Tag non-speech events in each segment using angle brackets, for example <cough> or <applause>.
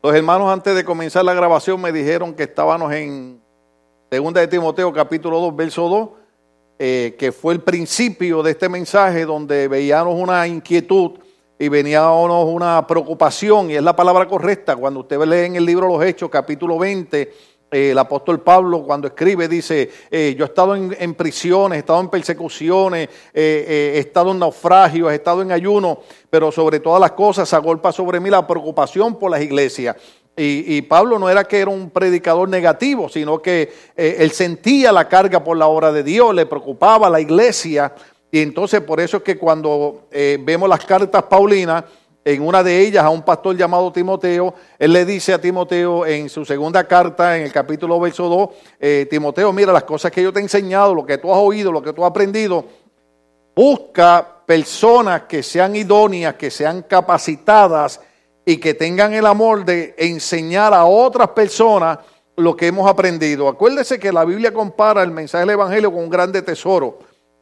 Los hermanos antes de comenzar la grabación me dijeron que estábamos en Segunda de Timoteo capítulo 2, verso 2, eh, que fue el principio de este mensaje donde veíamos una inquietud y veníamos una preocupación, y es la palabra correcta. Cuando usted lee en el libro Los Hechos, capítulo 20, eh, el apóstol Pablo cuando escribe dice, eh, yo he estado en, prisiones, he estado en persecuciones, eh, he estado en naufragios, he estado en ayuno, pero sobre todas las cosas agolpa sobre mí la preocupación por las iglesias. Y, Pablo no era que era un predicador negativo, sino que él sentía la carga por la obra de Dios, le preocupaba la iglesia. Y entonces por eso es que cuando vemos las cartas paulinas, en una de ellas a un pastor llamado Timoteo, él le dice a Timoteo en su segunda carta, en el capítulo verso 2, eh, Timoteo, mira las cosas que yo te he enseñado, lo que tú has oído, lo que tú has aprendido, busca personas que sean idóneas, que sean capacitadas y que tengan el amor de enseñar a otras personas lo que hemos aprendido. Acuérdese que la Biblia compara el mensaje del Evangelio con un grande tesoro.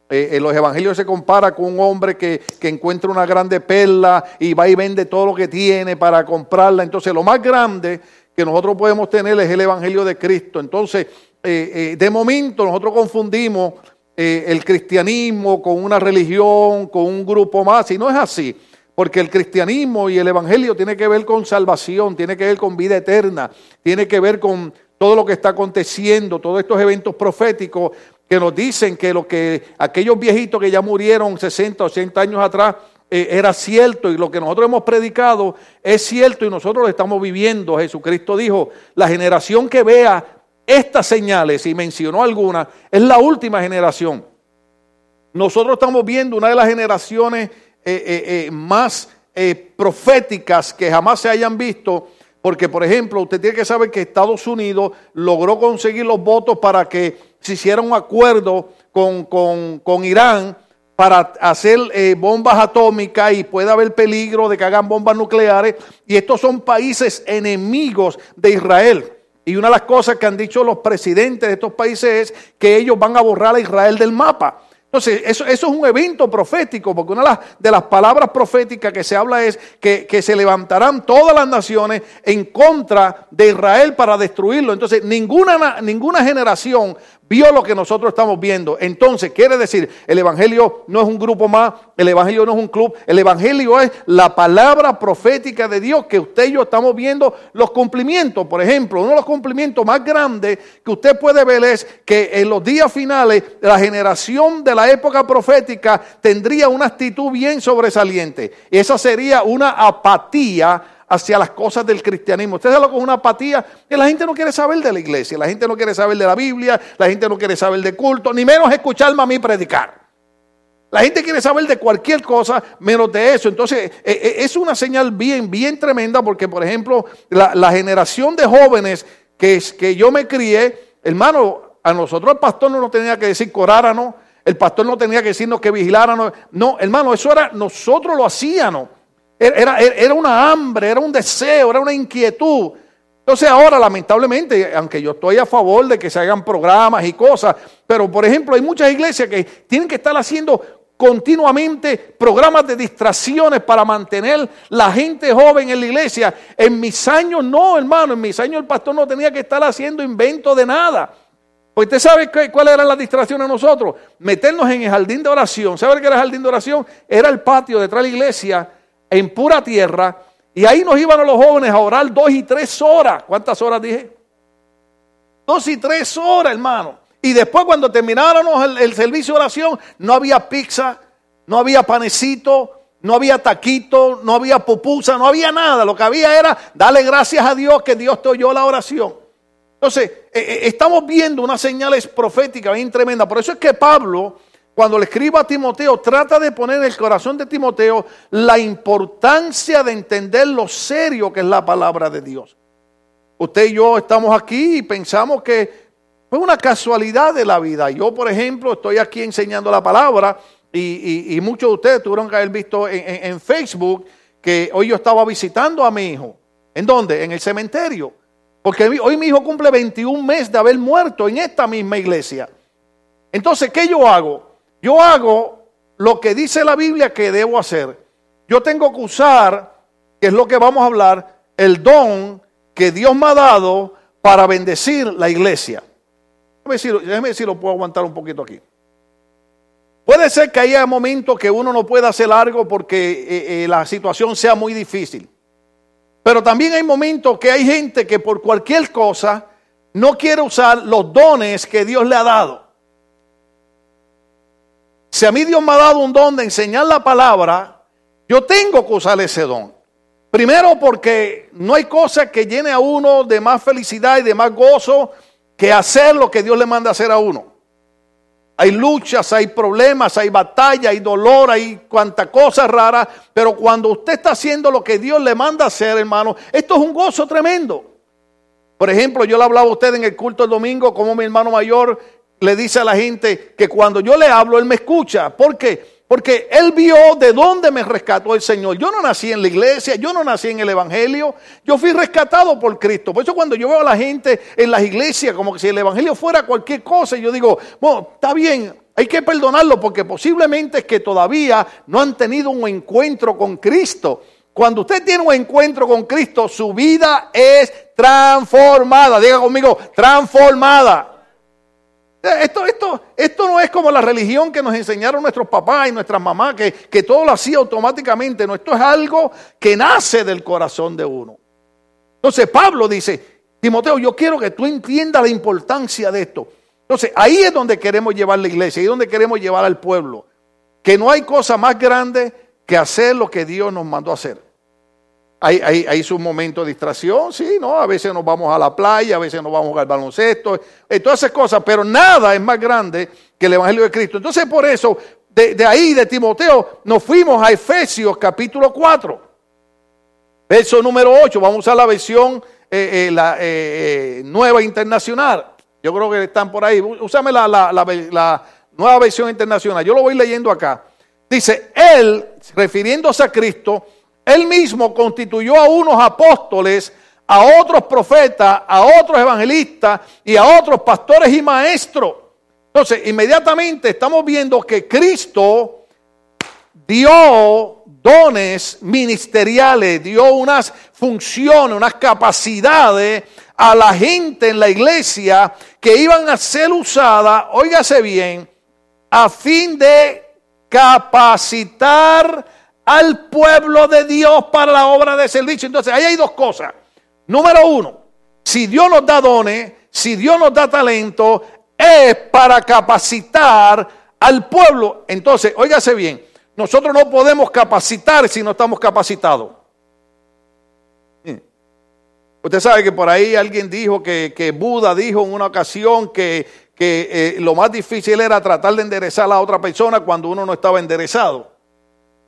Eh, en los evangelios se compara con un hombre que, encuentra una grande perla y va y vende todo lo que tiene para comprarla. Entonces, lo más grande que nosotros podemos tener es el evangelio de Cristo. Entonces, eh, eh, de momento nosotros confundimos el cristianismo con una religión, con un grupo más, y no es así. Porque el cristianismo y el evangelio tiene que ver con salvación, tiene que ver con vida eterna, tiene que ver con todo lo que está aconteciendo, todos estos eventos proféticos que nos dicen que lo que aquellos viejitos que ya murieron 60, 80 años atrás eh, era cierto y lo que nosotros hemos predicado es cierto y nosotros lo estamos viviendo. Jesucristo dijo, la generación que vea estas señales, y mencionó algunas, es la última generación. Nosotros estamos viendo una de las generaciones eh, eh, más proféticas que jamás se hayan visto porque, por ejemplo, usted tiene que saber que Estados Unidos logró conseguir los votos para que se hiciera un acuerdo con, Irán para hacer eh, bombas atómicas y puede haber peligro de que hagan bombas nucleares. Y estos son países enemigos de Israel. Y una de las cosas que han dicho los presidentes de estos países es que ellos van a borrar a Israel del mapa. Entonces, eso, eso, es un evento profético, porque una de las, palabras proféticas que se habla es que, que, se levantarán todas las naciones en contra de Israel para destruirlo. Entonces, ninguna, ninguna generación vio lo que nosotros estamos viendo. Entonces, quiere decir, el Evangelio no es un grupo más, el Evangelio no es un club, el Evangelio es la palabra profética de Dios que usted y yo estamos viendo los cumplimientos. Por ejemplo, uno de los cumplimientos más grandes que usted puede ver es que en los días finales la generación de la época profética tendría una actitud bien sobresaliente. Esa sería una apatía hacia las cosas del cristianismo. Usted sabe lo es una apatía, la gente no quiere saber de la iglesia, la gente no quiere saber de la Biblia, la gente no quiere saber de culto, ni menos escucharme a mí predicar. La gente quiere saber de cualquier cosa menos de eso. Entonces, e, e, es una señal bien, bien tremenda porque, por ejemplo, la, generación de jóvenes que, que yo me crié, hermano, a nosotros el pastor no nos tenía que decir coráramos, el pastor no tenía que decirnos que vigiláramos. No, hermano, eso era, nosotros lo hacíamos. Era, era, una hambre, era un deseo, era una inquietud. Entonces ahora, lamentablemente, aunque yo estoy a favor de que se hagan programas y cosas, pero por ejemplo hay muchas iglesias que tienen que estar haciendo continuamente programas de distracciones para mantener la gente joven en la iglesia. En mis años no, hermano, en mis años el pastor no tenía que estar haciendo invento de nada. Pues usted sabe cuál era la distracción de nosotros. Meternos en el jardín de oración. ¿Sabe qué era el jardín de oración? Era el patio detrás de la iglesia en pura tierra, y ahí nos iban los jóvenes a orar dos y tres horas. ¿Cuántas horas dije? Dos y tres horas, hermano. Y después cuando termináramos el, servicio de oración, no había pizza, no había panecito, no había taquito, no había pupusa, no había nada. Lo que había era darle gracias a Dios que Dios te oyó la oración. Entonces, eh, eh, estamos viendo unas señales proféticas bien tremendas. Por eso es que Pablo cuando le escribo a Timoteo, trata de poner en el corazón de Timoteo la importancia de entender lo serio que es la palabra de Dios. Usted y yo estamos aquí y pensamos que fue una casualidad de la vida. Yo, por ejemplo, estoy aquí enseñando la palabra y, muchos de ustedes tuvieron que haber visto en, en Facebook que hoy yo estaba visitando a mi hijo. ¿En dónde? En el cementerio. Porque hoy mi hijo cumple 21 meses de haber muerto en esta misma iglesia. Entonces, ¿qué yo hago? Yo hago lo que dice la Biblia que debo hacer. Yo tengo que usar, que es lo que vamos a hablar, el don que Dios me ha dado para bendecir la iglesia. Déjeme si, lo puedo aguantar un poquito aquí. Puede ser que haya momentos que uno no pueda hacer algo porque eh, eh, la situación sea muy difícil. Pero también hay momentos que hay gente que por cualquier cosa no quiere usar los dones que Dios le ha dado. Si a mí Dios me ha dado un don de enseñar la palabra, yo tengo que usar ese don. Primero porque no hay cosa que llene a uno de más felicidad y de más gozo que hacer lo que Dios le manda hacer a uno. Hay luchas, hay problemas, hay batalla, hay dolor, hay cuanta cosa rara, pero cuando usted está haciendo lo que Dios le manda hacer, hermano, esto es un gozo tremendo. Por ejemplo, yo le hablaba a usted en el culto el domingo, como mi hermano mayor le dice a la gente que cuando yo le hablo, él me escucha. ¿Por qué? Porque él vio de dónde me rescató el Señor. Yo no nací en la iglesia, yo no nací en el Evangelio, yo fui rescatado por Cristo. Por eso cuando yo veo a la gente en las iglesias como que si el Evangelio fuera cualquier cosa, yo digo, bueno, está bien, hay que perdonarlo porque posiblemente es que todavía no han tenido un encuentro con Cristo. Cuando usted tiene un encuentro con Cristo, su vida es transformada. Diga conmigo, transformada. Esto, esto, esto no es como la religión que nos enseñaron nuestros papás y nuestras mamás, que, que todo lo hacía automáticamente. No, esto es algo que nace del corazón de uno. Entonces Pablo dice, Timoteo, yo quiero que tú entiendas la importancia de esto. Entonces ahí es donde queremos llevar la iglesia, ahí es donde queremos llevar al pueblo. Que no hay cosa más grande que hacer lo que Dios nos mandó a hacer. Hay, hay, hay su momento de distracción, sí, ¿no? A veces nos vamos a la playa, a veces nos vamos a jugar baloncesto, eh, todas esas cosas, pero nada es más grande que el Evangelio de Cristo. Entonces, por eso, de, ahí, de Timoteo, nos fuimos a Efesios capítulo 4, verso número 8. Vamos a la versión eh, eh, la, nueva internacional. Yo creo que están por ahí. Úsame la, la nueva versión internacional. Yo lo voy leyendo acá. Dice, Él, refiriéndose a Cristo, él mismo constituyó a unos apóstoles, a otros profetas, a otros evangelistas y a otros pastores y maestros. Entonces, inmediatamente estamos viendo que Cristo dio dones ministeriales, dio unas funciones, unas capacidades a la gente en la iglesia que iban a ser usadas, óigase bien, a fin de capacitar al pueblo de Dios para la obra de servicio. Entonces, ahí hay dos cosas. Número uno, si Dios nos da dones, si Dios nos da talento, es para capacitar al pueblo. Entonces, óigase bien, nosotros no podemos capacitar si no estamos capacitados. Usted sabe que por ahí alguien dijo que, que Buda dijo en una ocasión que, que eh, lo más difícil era tratar de enderezar a otra persona cuando uno no estaba enderezado.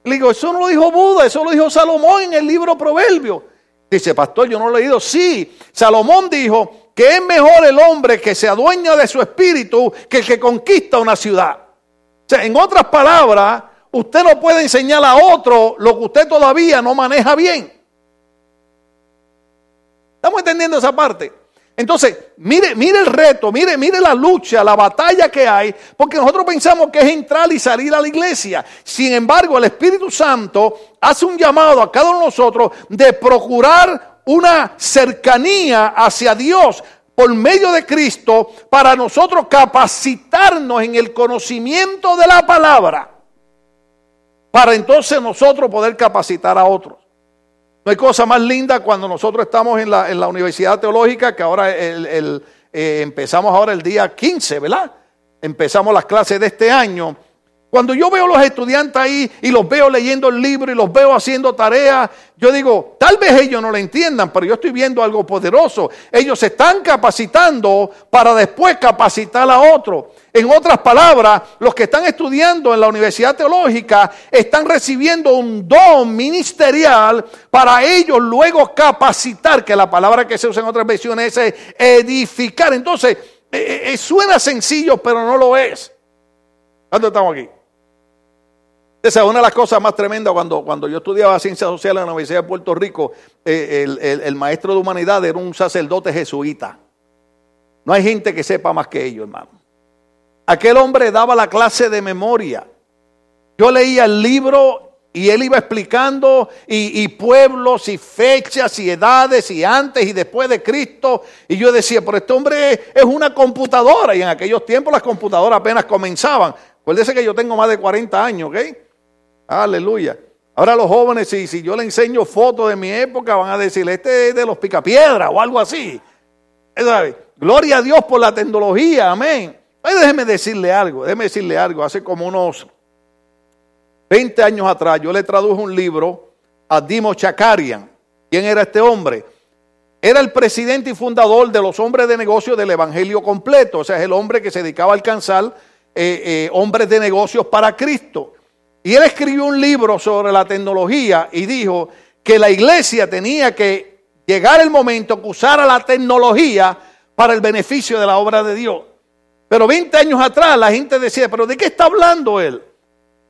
Le digo, eso no lo dijo Buda, eso lo dijo Salomón en el libro Proverbio. Dice, pastor, yo no lo he leído. Sí, Salomón dijo que es mejor el hombre que se adueña de su espíritu que el que conquista una ciudad. O sea, en otras palabras, usted no puede enseñar a otro lo que usted todavía no maneja bien. ¿Estamos entendiendo esa parte? Entonces, mire, mire el reto, mire, mire la lucha, la batalla que hay, porque nosotros pensamos que es entrar y salir a la iglesia. Sin embargo, el Espíritu Santo hace un llamado a cada uno de nosotros de procurar una cercanía hacia Dios por medio de Cristo para nosotros capacitarnos en el conocimiento de la palabra, para entonces nosotros poder capacitar a otros. No hay cosa más linda cuando nosotros estamos en la, Universidad Teológica, que ahora el, eh, empezamos ahora el día 15, ¿verdad? Empezamos las clases de este año. Cuando yo veo a los estudiantes ahí y los veo leyendo el libro y los veo haciendo tareas, yo digo, tal vez ellos no lo entiendan, pero yo estoy viendo algo poderoso. Ellos se están capacitando para después capacitar a otros. En otras palabras, los que están estudiando en la Universidad Teológica están recibiendo un don ministerial para ellos luego capacitar, que la palabra que se usa en otras versiones es edificar. Entonces, eh, eh, suena sencillo, pero no lo es. ¿Cuándo estamos aquí? Esa es una de las cosas más tremendas cuando, cuando yo estudiaba ciencias sociales en la Universidad de Puerto Rico, eh, el maestro de humanidad era un sacerdote jesuita. No hay gente que sepa más que ellos, hermano. Aquel hombre daba la clase de memoria. Yo leía el libro Y él iba explicando y, pueblos y fechas y edades y antes y después de Cristo. Y yo decía, pero este hombre es una computadora. Y en aquellos tiempos las computadoras apenas comenzaban. Acuérdese que yo tengo más de 40 años, ¿ok? Aleluya. Ahora los jóvenes, si, si yo le enseño fotos de mi época, van a decir, este es de los picapiedras o algo así. Gloria a Dios por la tecnología, amén. déjeme decirle algo, déjeme decirle algo. Hace como unos 20 años atrás yo le traduje un libro a Dimo Chakarian. ¿Quién era este hombre? Era el presidente y fundador de los hombres de negocio del Evangelio completo. O sea, es el hombre que se dedicaba a alcanzar eh, eh, hombres de negocios para Cristo. Y él escribió un libro sobre la tecnología y dijo que la iglesia tenía que llegar el momento que usara la tecnología para el beneficio de la obra de Dios. Pero 20 años atrás la gente decía, pero ¿de qué está hablando él?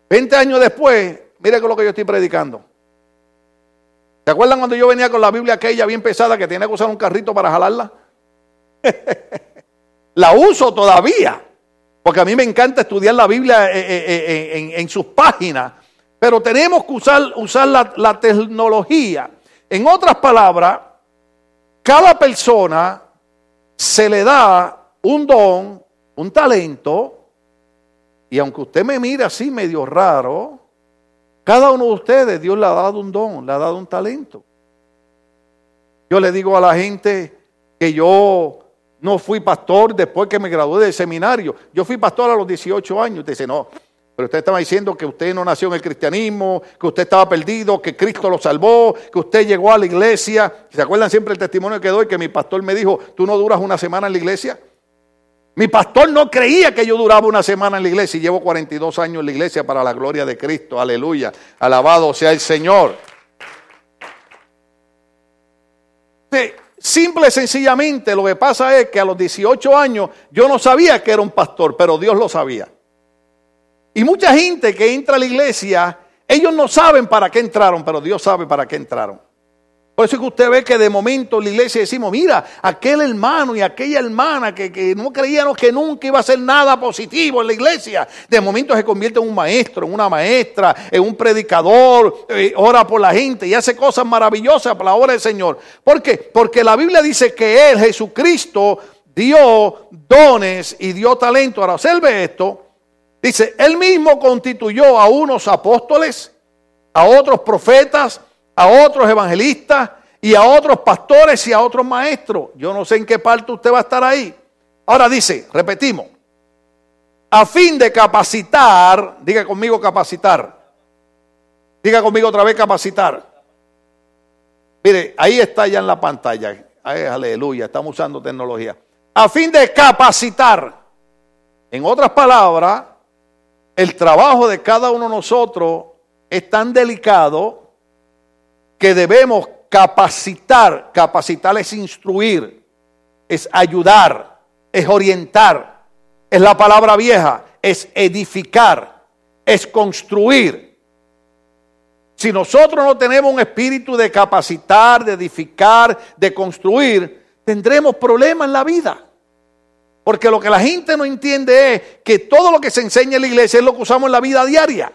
20 años después, mire con lo que yo estoy predicando. ¿Se acuerdan cuando yo venía con la Biblia aquella bien pesada que tenía que usar un carrito para jalarla? <laughs> la uso todavía, porque a mí me encanta estudiar la Biblia eh, eh, eh, en, sus páginas, pero tenemos que usar, usar la, la tecnología. En otras palabras, cada persona se le da un don, un talento, y aunque usted me mire así medio raro, cada uno de ustedes Dios le ha dado un don, le ha dado un talento. Yo le digo a la gente que yo no fui pastor después que me gradué del seminario. Yo fui pastor a los 18 años. Usted dice, no, pero usted estaba diciendo que usted no nació en el cristianismo, que usted estaba perdido, que Cristo lo salvó, que usted llegó a la iglesia. ¿Se acuerdan siempre el testimonio que doy? Que mi pastor me dijo, tú no duras una semana en la iglesia. Mi pastor no creía que yo duraba una semana en la iglesia y llevo 42 años en la iglesia para la gloria de Cristo. Aleluya. Alabado sea el Señor. Simple y sencillamente lo que pasa es que a los 18 años yo no sabía que era un pastor, pero Dios lo sabía. Y mucha gente que entra a la iglesia, ellos no saben para qué entraron, pero Dios sabe para qué entraron. Por eso es que usted ve que de momento en la iglesia decimos, mira, aquel hermano y aquella hermana que, no creíamos que nunca iba a hacer nada positivo en la iglesia, de momento se convierte en un maestro, en una maestra, en un predicador, eh, ora por la gente y hace cosas maravillosas para la obra del Señor. ¿Por qué? Porque la Biblia dice que Él, Jesucristo, dio dones y dio talento. Ahora observe esto. Dice, Él mismo constituyó a unos apóstoles, a otros profetas, a otros evangelistas y a otros pastores y a otros maestros. Yo no sé en qué parte usted va a estar ahí. Ahora dice, repetimos, a fin de capacitar, diga conmigo capacitar, diga conmigo otra vez capacitar. Mire, ahí está ya en la pantalla. aleluya, estamos usando tecnología. A fin de capacitar. En otras palabras, el trabajo de cada uno de nosotros es tan delicado que debemos capacitar. Capacitar es instruir, es ayudar, es orientar. Es la palabra vieja, es edificar, es construir. Si nosotros no tenemos un espíritu de capacitar, de edificar, de construir, tendremos problemas en la vida. Porque lo que la gente no entiende es que todo lo que se enseña en la iglesia es lo que usamos en la vida diaria.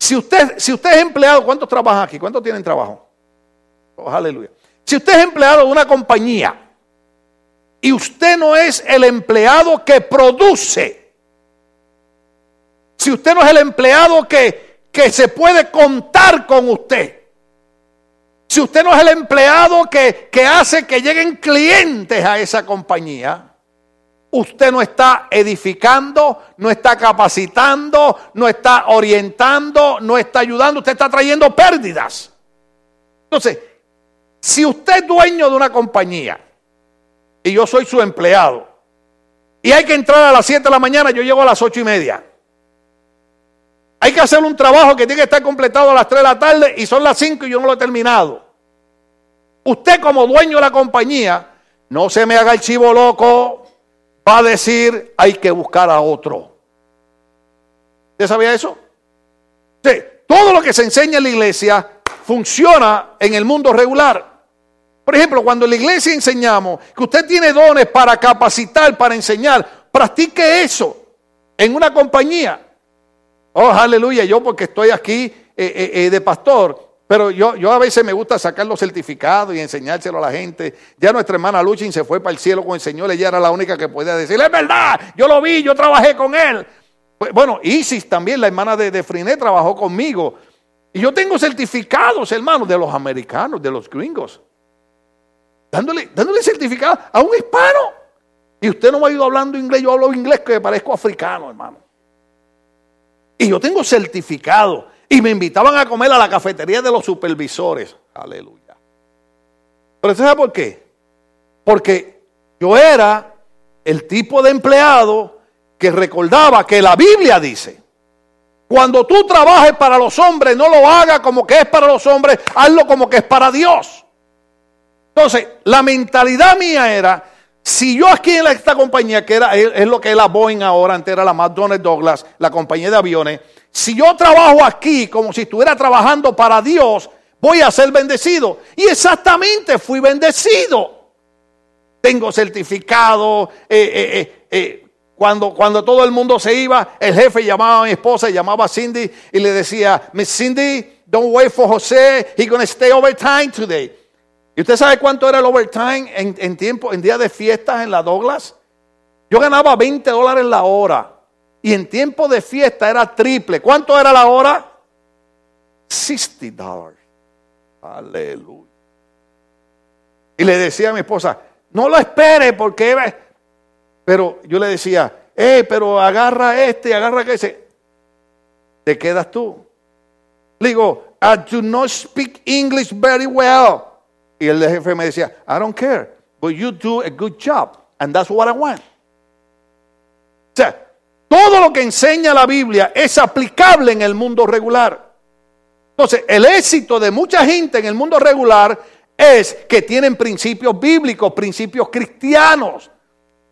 Si usted, si es empleado, ¿cuántos trabajan aquí? ¿Cuántos tienen trabajo? Oh, aleluya. Si usted es empleado de una compañía y usted no es el empleado que produce, si usted no es el empleado que, que se puede contar con usted, si usted no es el empleado que, que hace que lleguen clientes a esa compañía, Usted no está edificando, no está capacitando, no está orientando, no está ayudando, usted está trayendo pérdidas. Entonces, si usted es dueño de una compañía y yo soy su empleado y hay que entrar a las 7 de la mañana, yo llego a las 8 y media. Hay que hacer un trabajo que tiene que estar completado a las 3 de la tarde y son las 5 y yo no lo he terminado. Usted como dueño de la compañía, no se me haga el chivo loco, va a decir hay que buscar a otro. ¿Usted sabía eso? Sí, todo lo que se enseña en la iglesia funciona en el mundo regular. Por ejemplo, cuando en la iglesia enseñamos que usted tiene dones para capacitar, para enseñar, practique eso en una compañía. Oh, aleluya, yo porque estoy aquí eh, eh, de pastor, pero yo, yo a veces me gusta sacar los certificados y enseñárselo a la gente. Ya nuestra hermana Luchin se fue para el cielo con el Señor, ella era la única que podía decirle, es verdad, yo lo vi, yo trabajé con él. Pues, bueno, Isis también, la hermana de, de Friné, trabajó conmigo. Y yo tengo certificados, hermanos, de los americanos, de los gringos. Dándole, dándole certificado a un hispano. Y usted no me ha ido hablando inglés, yo hablo inglés que parezco africano, hermano. Y yo tengo certificado. Y me invitaban a comer a la cafetería de los supervisores. Aleluya. Pero ¿sabe por qué? Porque yo era el tipo de empleado que recordaba que la Biblia dice, cuando tú trabajes para los hombres, no lo hagas como que es para los hombres, hazlo como que es para Dios. Entonces, la mentalidad mía era, si yo aquí en esta compañía, que era, es lo que es la Boeing ahora, antes era la McDonnell Douglas, la compañía de aviones, si yo trabajo aquí como si estuviera trabajando para Dios, voy a ser bendecido. Y exactamente fui bendecido. Tengo certificado. Eh, eh, eh, cuando, cuando todo el mundo se iba, el jefe llamaba a mi esposa, llamaba a Cindy y le decía, Miss Cindy, don't wait for José, he's to stay overtime today. ¿Y usted sabe cuánto era el overtime en, tiempo, en días de fiestas en la Douglas? Yo ganaba 20 dólares la hora. Y en tiempo de fiesta era triple. ¿Cuánto era la hora? 60 dólares. Aleluya. Y le decía a mi esposa, no lo espere porque... Pero yo le decía, eh, pero agarra este, agarra ese. Te quedas tú. Le digo, I do not speak English very well. Y el jefe me decía, I don't care, but you do a good job. And that's what I want. O sea, todo lo que enseña la Biblia es aplicable en el mundo regular. Entonces, el éxito de mucha gente en el mundo regular es que tienen principios bíblicos, principios cristianos.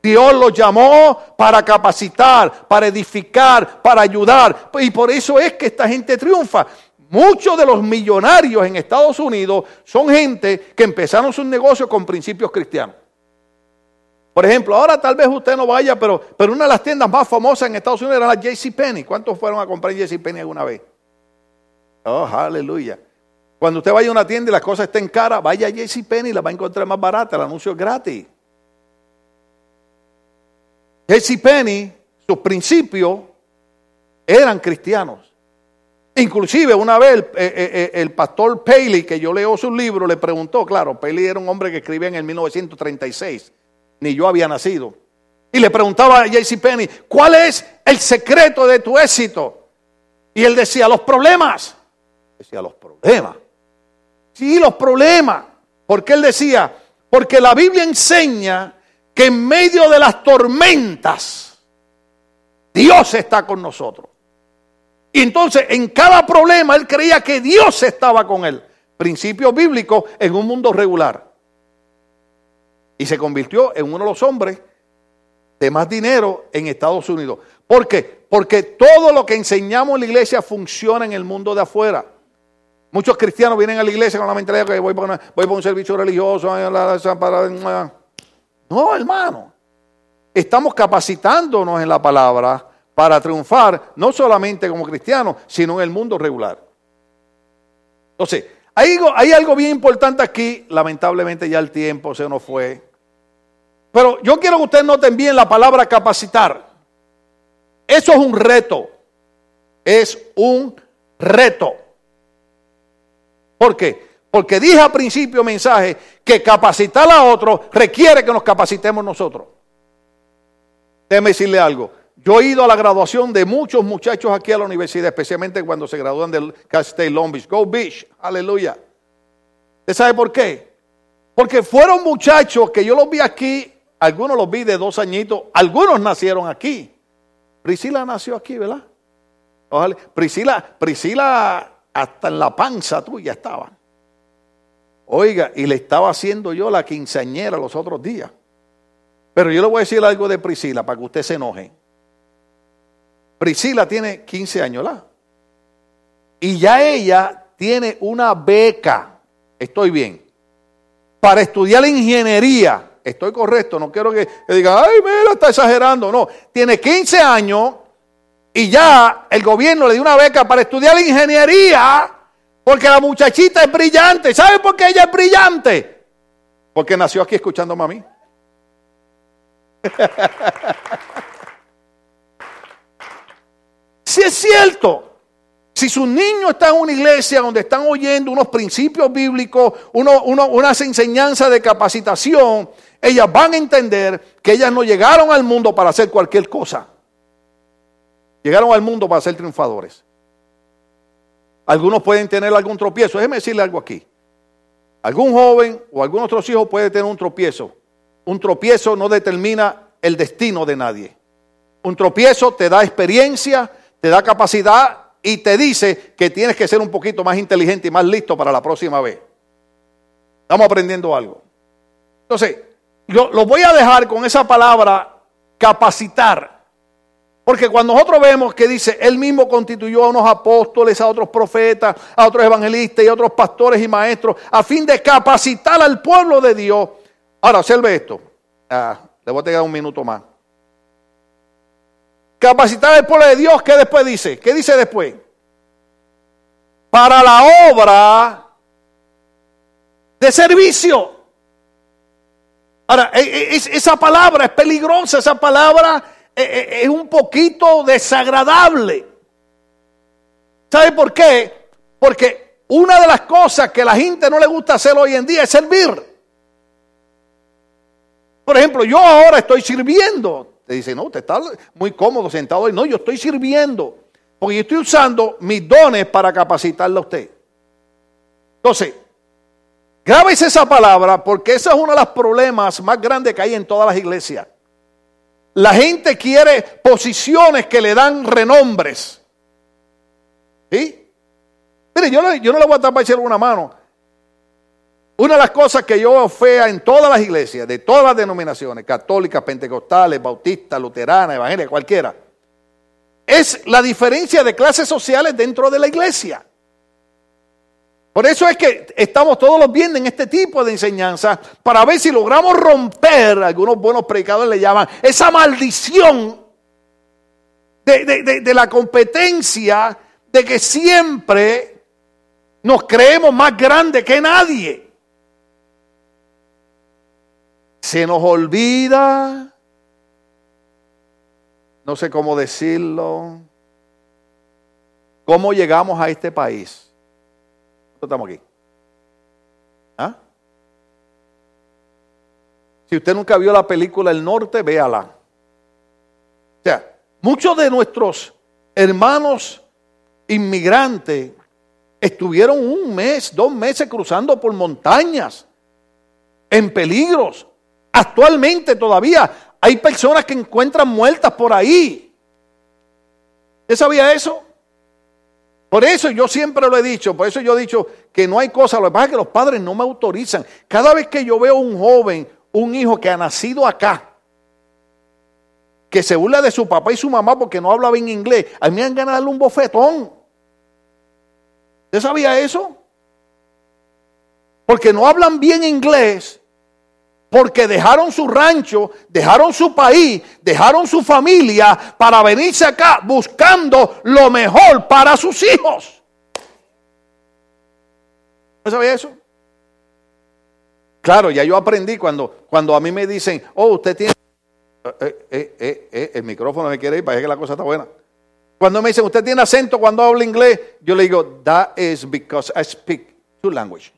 Dios los llamó para capacitar, para edificar, para ayudar. Y por eso es que esta gente triunfa. Muchos de los millonarios en Estados Unidos son gente que empezaron sus negocios con principios cristianos. Por ejemplo, ahora tal vez usted no vaya, pero, pero una de las tiendas más famosas en Estados Unidos era la JCPenney. ¿Cuántos fueron a comprar JCPenney alguna vez? Oh, aleluya. Cuando usted vaya a una tienda y las cosas estén caras, vaya a JCPenney y la va a encontrar más barata. El anuncio es gratis. JCPenney, sus principios eran cristianos. Inclusive una vez el, eh, eh, eh, el, pastor Paley, que yo leo su libro, le preguntó, claro, Paley era un hombre que escribía en el 1936 ni yo había nacido. Y le preguntaba a JC Penny, ¿cuál es el secreto de tu éxito? Y él decía, los problemas. Decía, los problemas. Sí, los problemas. Porque él decía, porque la Biblia enseña que en medio de las tormentas, Dios está con nosotros. Y entonces en cada problema él creía que Dios estaba con él. Principio bíblico en un mundo regular y se convirtió en uno de los hombres de más dinero en Estados Unidos. ¿Por qué? Porque todo lo que enseñamos en la iglesia funciona en el mundo de afuera. Muchos cristianos vienen a la iglesia con la mentalidad que voy para, voy para un servicio religioso. No, hermano. Estamos capacitándonos en la palabra para triunfar, no solamente como cristianos, sino en el mundo regular. Entonces, hay hay algo bien importante aquí. Lamentablemente ya el tiempo se nos fue. Pero yo quiero que ustedes noten bien la palabra capacitar. Eso es un reto. Es un reto. ¿Por qué? Porque dije al principio mensaje que capacitar a otro requiere que nos capacitemos nosotros. Déjeme decirle algo. Yo he ido a la graduación de muchos muchachos aquí a la universidad, especialmente cuando se gradúan del Cal Long Beach. Go Beach, aleluya. ¿Usted sabe por qué? Porque fueron muchachos que yo los vi aquí algunos los vi de dos añitos, algunos nacieron aquí. Priscila nació aquí, ¿verdad? Ojalá. Priscila, Priscila hasta en la panza tuya estaba. Oiga, y le estaba haciendo yo la quinceañera los otros días. Pero yo le voy a decir algo de Priscila para que usted se enoje. Priscila tiene 15 años, ¿verdad? Y ya ella tiene una beca, estoy bien, para estudiar ingeniería Estoy correcto, no quiero que, diga, ay, mira, está exagerando. No, tiene 15 años Y ya el gobierno le dio una beca para estudiar ingeniería porque la muchachita es brillante. ¿Sabe por qué ella es brillante? Porque nació aquí escuchando a mí. <laughs> si es cierto, si su niño está en una iglesia donde están oyendo unos principios bíblicos, unas enseñanzas de capacitación, ellas van a entender que ellas no llegaron al mundo para hacer cualquier cosa. Llegaron al mundo para ser triunfadores. Algunos pueden tener algún tropiezo. Déjeme decirle algo aquí. Algún joven o algún otro hijo puede tener un tropiezo. Un tropiezo no determina el destino de nadie. Un tropiezo te da experiencia, te da capacidad y te dice que tienes que ser un poquito más inteligente y más listo para la próxima vez. Estamos aprendiendo algo. Entonces, lo, lo voy a dejar con esa palabra capacitar. Porque cuando nosotros vemos que dice, él mismo constituyó a unos apóstoles, a otros profetas, a otros evangelistas y a otros pastores y maestros, a fin de capacitar al pueblo de Dios. Ahora, observe esto. Ah, le voy a tener un minuto más. Capacitar al pueblo de Dios, ¿qué después dice? ¿Qué dice después? Para la obra de servicio. Ahora, e, e, esa palabra es peligrosa, esa palabra e, es un poquito desagradable. ¿Sabe por qué? Porque una de las cosas que la gente no le gusta hacer hoy en día es servir. Por ejemplo, yo ahora estoy sirviendo. Te dice, no, usted está muy cómodo sentado ahí. No, yo estoy sirviendo. Porque yo estoy usando mis dones para capacitarle a usted. Entonces, grábese esa palabra porque ese es uno de los problemas más grandes que hay en todas las iglesias. La gente quiere posiciones que le dan renombres. ¿Sí? Mire, yo, yo no le voy a tapar una mano. Una de las cosas que yo fea en todas las iglesias, de todas las denominaciones, católicas, pentecostales, bautistas, luteranas, evangélicas, cualquiera, es la diferencia de clases sociales dentro de la iglesia. Por eso es que estamos todos los viernes en este tipo de enseñanza para ver si logramos romper, algunos buenos predicadores le llaman, esa maldición de, de la competencia de que siempre nos creemos más grandes que nadie. Se nos olvida, no sé cómo decirlo, cómo llegamos a este país. Estamos aquí. ¿Ah? Si usted nunca vio la película El Norte, véala. O sea, muchos de nuestros hermanos inmigrantes estuvieron un mes, dos meses cruzando por montañas, en peligros, Actualmente todavía hay personas que encuentran muertas por ahí. ¿Usted sabía eso? Por eso yo siempre lo he dicho, por eso yo he dicho que no hay cosa, lo que pasa es que los padres no me autorizan. Cada vez que yo veo un joven, un hijo que ha nacido acá, que se burla de su papá y su mamá porque no habla bien inglés, a mí me dan ganas de darle un bofetón. ¿Usted sabía eso? Porque no hablan bien inglés porque dejaron su rancho, dejaron su país, dejaron su familia para venirse acá buscando lo mejor para sus hijos. ¿No sabía eso? Claro, ya yo aprendí cuando, cuando a mí me dicen, oh, usted tiene... Eh, eh, eh, el micrófono me quiere ir, parece que la cosa está buena. Cuando me dicen, usted tiene acento cuando habla inglés, yo le digo, that is because I speak two languages.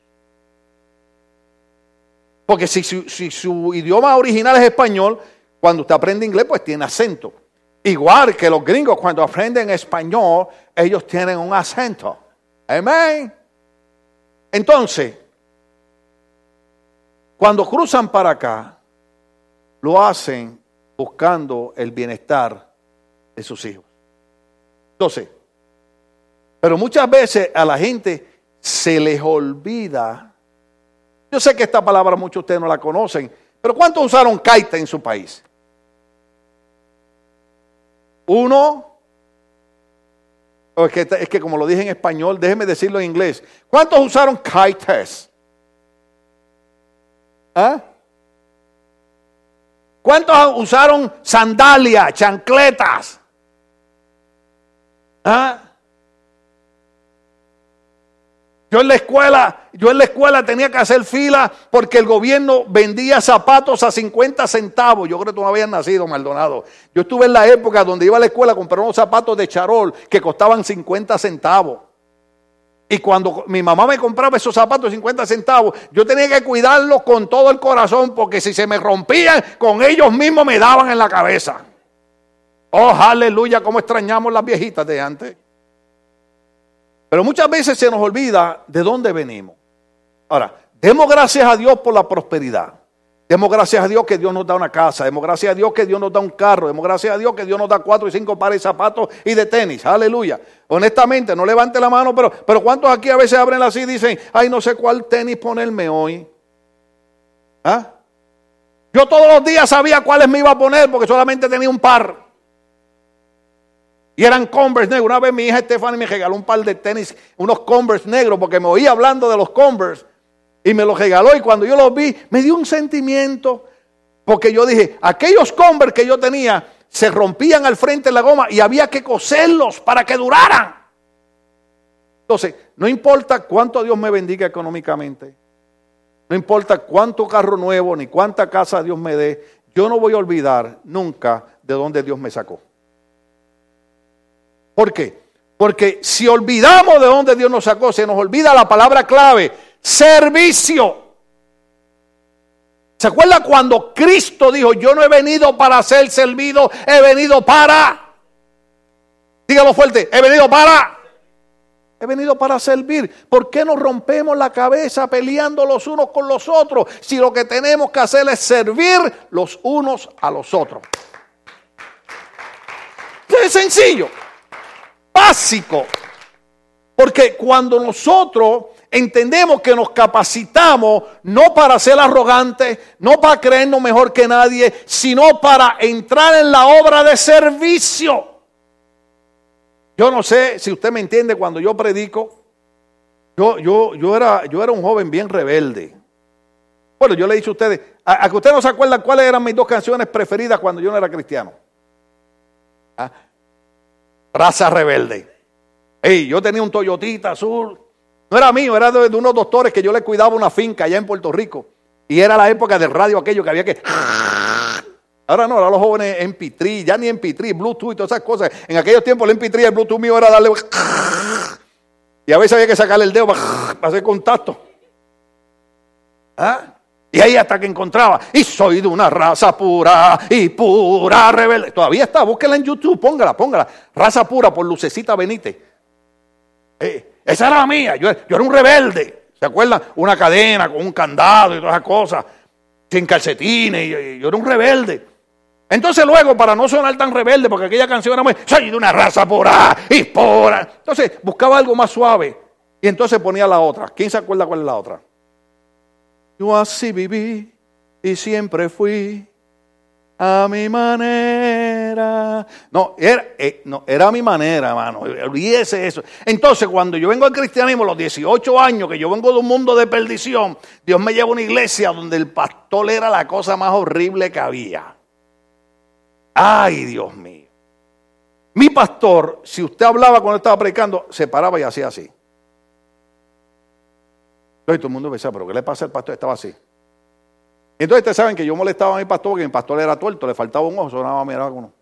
Porque si, su idioma original es español, cuando usted aprende inglés, pues tiene acento. Igual que los gringos cuando aprenden español, ellos tienen un acento. Amén. Entonces, cuando cruzan para acá, lo hacen buscando el bienestar de sus hijos. Entonces, pero muchas veces a la gente se les olvida yo sé que esta palabra muchos de ustedes no la conocen, pero ¿cuántos usaron kaita en su país? Uno. Es que, es que como lo dije en español, déjeme decirlo en inglés. ¿Cuántos usaron kites? ¿Ah? ¿Cuántos usaron sandalias, chancletas? ¿Ah? Yo en la escuela, yo en la escuela tenía que hacer fila porque el gobierno vendía zapatos a 50 centavos. Yo creo que tú no habías nacido, Maldonado. Yo estuve en la época donde iba a la escuela a comprar unos zapatos de charol que costaban 50 centavos. Y cuando mi mamá me compraba esos zapatos de 50 centavos, yo tenía que cuidarlos con todo el corazón porque si se me rompían, con ellos mismos me daban en la cabeza. Oh, aleluya, cómo extrañamos las viejitas de antes. Pero muchas veces se nos olvida de dónde venimos. Ahora, demos gracias a Dios por la prosperidad. Demos gracias a Dios que Dios nos da una casa. Demos gracias a Dios que Dios nos da un carro. Demos gracias a Dios que Dios nos da cuatro y cinco pares de zapatos y de tenis. Aleluya. Honestamente, no levante la mano, pero, pero ¿cuántos aquí a veces abren así y dicen, ay, no sé cuál tenis ponerme hoy? ¿Ah? Yo todos los días sabía cuáles me iba a poner porque solamente tenía un par. Y eran Converse negros. Una vez mi hija Stephanie me regaló un par de tenis, unos Converse negros, porque me oía hablando de los Converse. Y me los regaló. Y cuando yo los vi, me dio un sentimiento. Porque yo dije, aquellos Converse que yo tenía se rompían al frente de la goma y había que coserlos para que duraran. Entonces, no importa cuánto Dios me bendiga económicamente. No importa cuánto carro nuevo ni cuánta casa Dios me dé. Yo no voy a olvidar nunca de dónde Dios me sacó. ¿Por qué? Porque si olvidamos de dónde Dios nos sacó, se nos olvida la palabra clave, servicio. ¿Se acuerda cuando Cristo dijo, yo no he venido para ser servido, he venido para... Dígalo fuerte, he venido para... He venido para servir. ¿Por qué nos rompemos la cabeza peleando los unos con los otros si lo que tenemos que hacer es servir los unos a los otros? Es sencillo básico. Porque cuando nosotros entendemos que nos capacitamos no para ser arrogantes, no para creernos mejor que nadie, sino para entrar en la obra de servicio. Yo no sé si usted me entiende cuando yo predico. Yo, yo, yo, era, yo era un joven bien rebelde. Bueno, yo le he dicho a ustedes, a, que ustedes no se acuerdan cuáles eran mis dos canciones preferidas cuando yo no era cristiano. ¿Ah? Raza rebelde. Hey, yo tenía un Toyotita azul. No era mío, era de, unos doctores que yo le cuidaba una finca allá en Puerto Rico. Y era la época del radio aquello que había que... Ahora no, ahora los jóvenes en Pitri, ya ni en Pitri, Bluetooth y todas esas cosas. En aquellos tiempos el MP3 el Bluetooth mío era darle... Y a veces había que sacarle el dedo para, hacer contacto. ¿Ah? Y ahí hasta que encontraba, y soy de una raza pura y pura rebelde. Todavía está, búsquela en YouTube, póngala, póngala. Raza pura por Lucecita Benítez. Eh, esa era la mía, yo, era un rebelde. ¿Se acuerdan? Una cadena con un candado y todas esas cosas, sin calcetines, y, yo era un rebelde. Entonces luego, para no sonar tan rebelde, porque aquella canción era muy, soy de una raza pura y pura. Entonces buscaba algo más suave y entonces ponía la otra. ¿Quién se acuerda cuál es la otra? Yo así viví y siempre fui a mi manera. No, era, eh, no, era mi manera, hermano. Olvídese eso. Entonces, cuando yo vengo al cristianismo, los 18 años, que yo vengo de un mundo de perdición, Dios me lleva a una iglesia donde el pastor era la cosa más horrible que había. Ay, Dios mío. Mi pastor, si usted hablaba cuando estaba predicando, se paraba y hacía así. Entonces todo el mundo pensaba, pero ¿qué le pasa al pastor? Estaba así. Entonces ustedes saben que yo molestaba a mi pastor porque mi pastor era tuerto, le faltaba un ojo, sonaba miraba uno.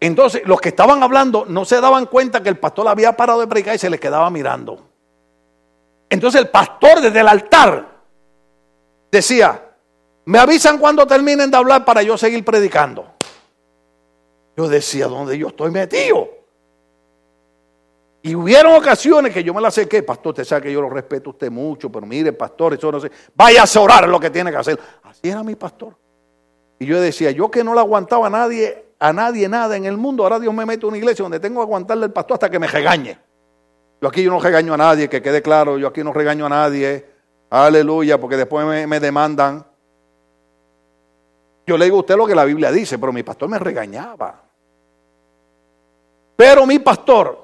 Entonces, los que estaban hablando no se daban cuenta que el pastor había parado de predicar y se les quedaba mirando. Entonces el pastor desde el altar decía, me avisan cuando terminen de hablar para yo seguir predicando. Yo decía, ¿dónde yo estoy metido? Y hubieron ocasiones que yo me la acerqué, pastor, usted sabe que yo lo respeto a usted mucho, pero mire, pastor, eso no sé, váyase a orar lo que tiene que hacer. Así era mi pastor. Y yo decía, yo que no le aguantaba a nadie, a nadie nada en el mundo, ahora Dios me mete en una iglesia donde tengo que aguantarle al pastor hasta que me regañe. Yo aquí yo no regaño a nadie, que quede claro, yo aquí no regaño a nadie. Aleluya, porque después me, me demandan. Yo le digo a usted lo que la Biblia dice, pero mi pastor me regañaba. Pero mi pastor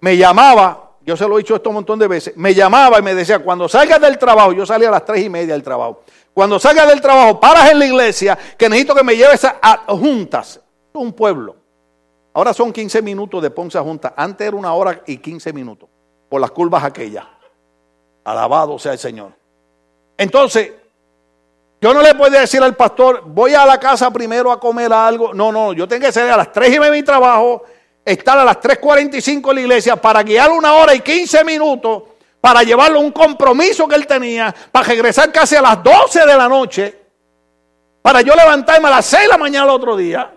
me llamaba, yo se lo he dicho esto un montón de veces, me llamaba y me decía, cuando salgas del trabajo, yo salía a las tres y media del trabajo, cuando salgas del trabajo, paras en la iglesia, que necesito que me lleves a, juntas. un pueblo. Ahora son 15 minutos de Ponce a Junta. Antes era una hora y 15 minutos. Por las curvas aquellas. Alabado sea el Señor. Entonces, yo no le puedo decir al pastor, voy a la casa primero a comer algo. No, no, yo tengo que salir a las 3 y media de mi trabajo, estar a las 3.45 en la iglesia para guiar una hora y 15 minutos, para llevarlo a un compromiso que él tenía, para regresar casi a las 12 de la noche, para yo levantarme a las 6 de la mañana el otro día.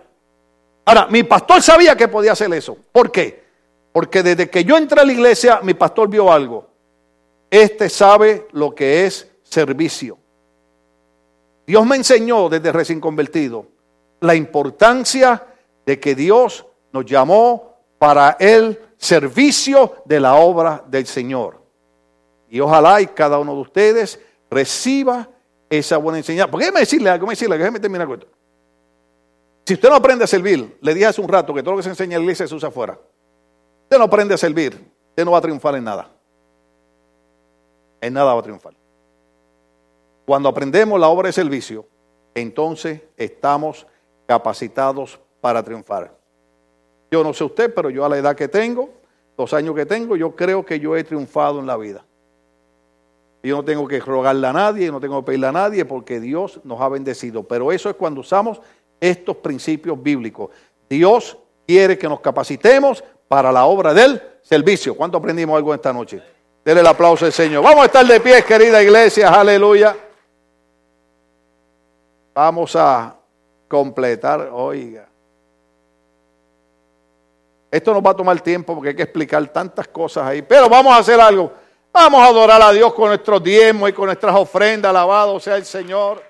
Ahora, mi pastor sabía que podía hacer eso. ¿Por qué? Porque desde que yo entré a la iglesia, mi pastor vio algo. Este sabe lo que es servicio. Dios me enseñó desde recién convertido la importancia de que Dios nos llamó para el servicio de la obra del Señor. Y ojalá y cada uno de ustedes reciba esa buena enseñanza. Porque déjeme decirle algo, decirle, déjeme terminar con esto. Si usted no aprende a servir, le dije hace un rato que todo lo que se enseña en la iglesia se usa afuera. Usted no aprende a servir, usted no va a triunfar en nada. En nada va a triunfar. Cuando aprendemos la obra de servicio, entonces estamos capacitados para triunfar. Yo no sé usted, pero yo a la edad que tengo, los años que tengo, yo creo que yo he triunfado en la vida. Yo no tengo que rogarle a nadie, no tengo que pedirle a nadie porque Dios nos ha bendecido. Pero eso es cuando usamos estos principios bíblicos. Dios quiere que nos capacitemos para la obra del servicio. ¿Cuánto aprendimos algo esta noche? Denle el aplauso al Señor. Vamos a estar de pie, querida iglesia. Aleluya. Vamos a completar, oiga. Esto nos va a tomar tiempo porque hay que explicar tantas cosas ahí. Pero vamos a hacer algo. Vamos a adorar a Dios con nuestros diezmos y con nuestras ofrendas. Alabado sea el Señor.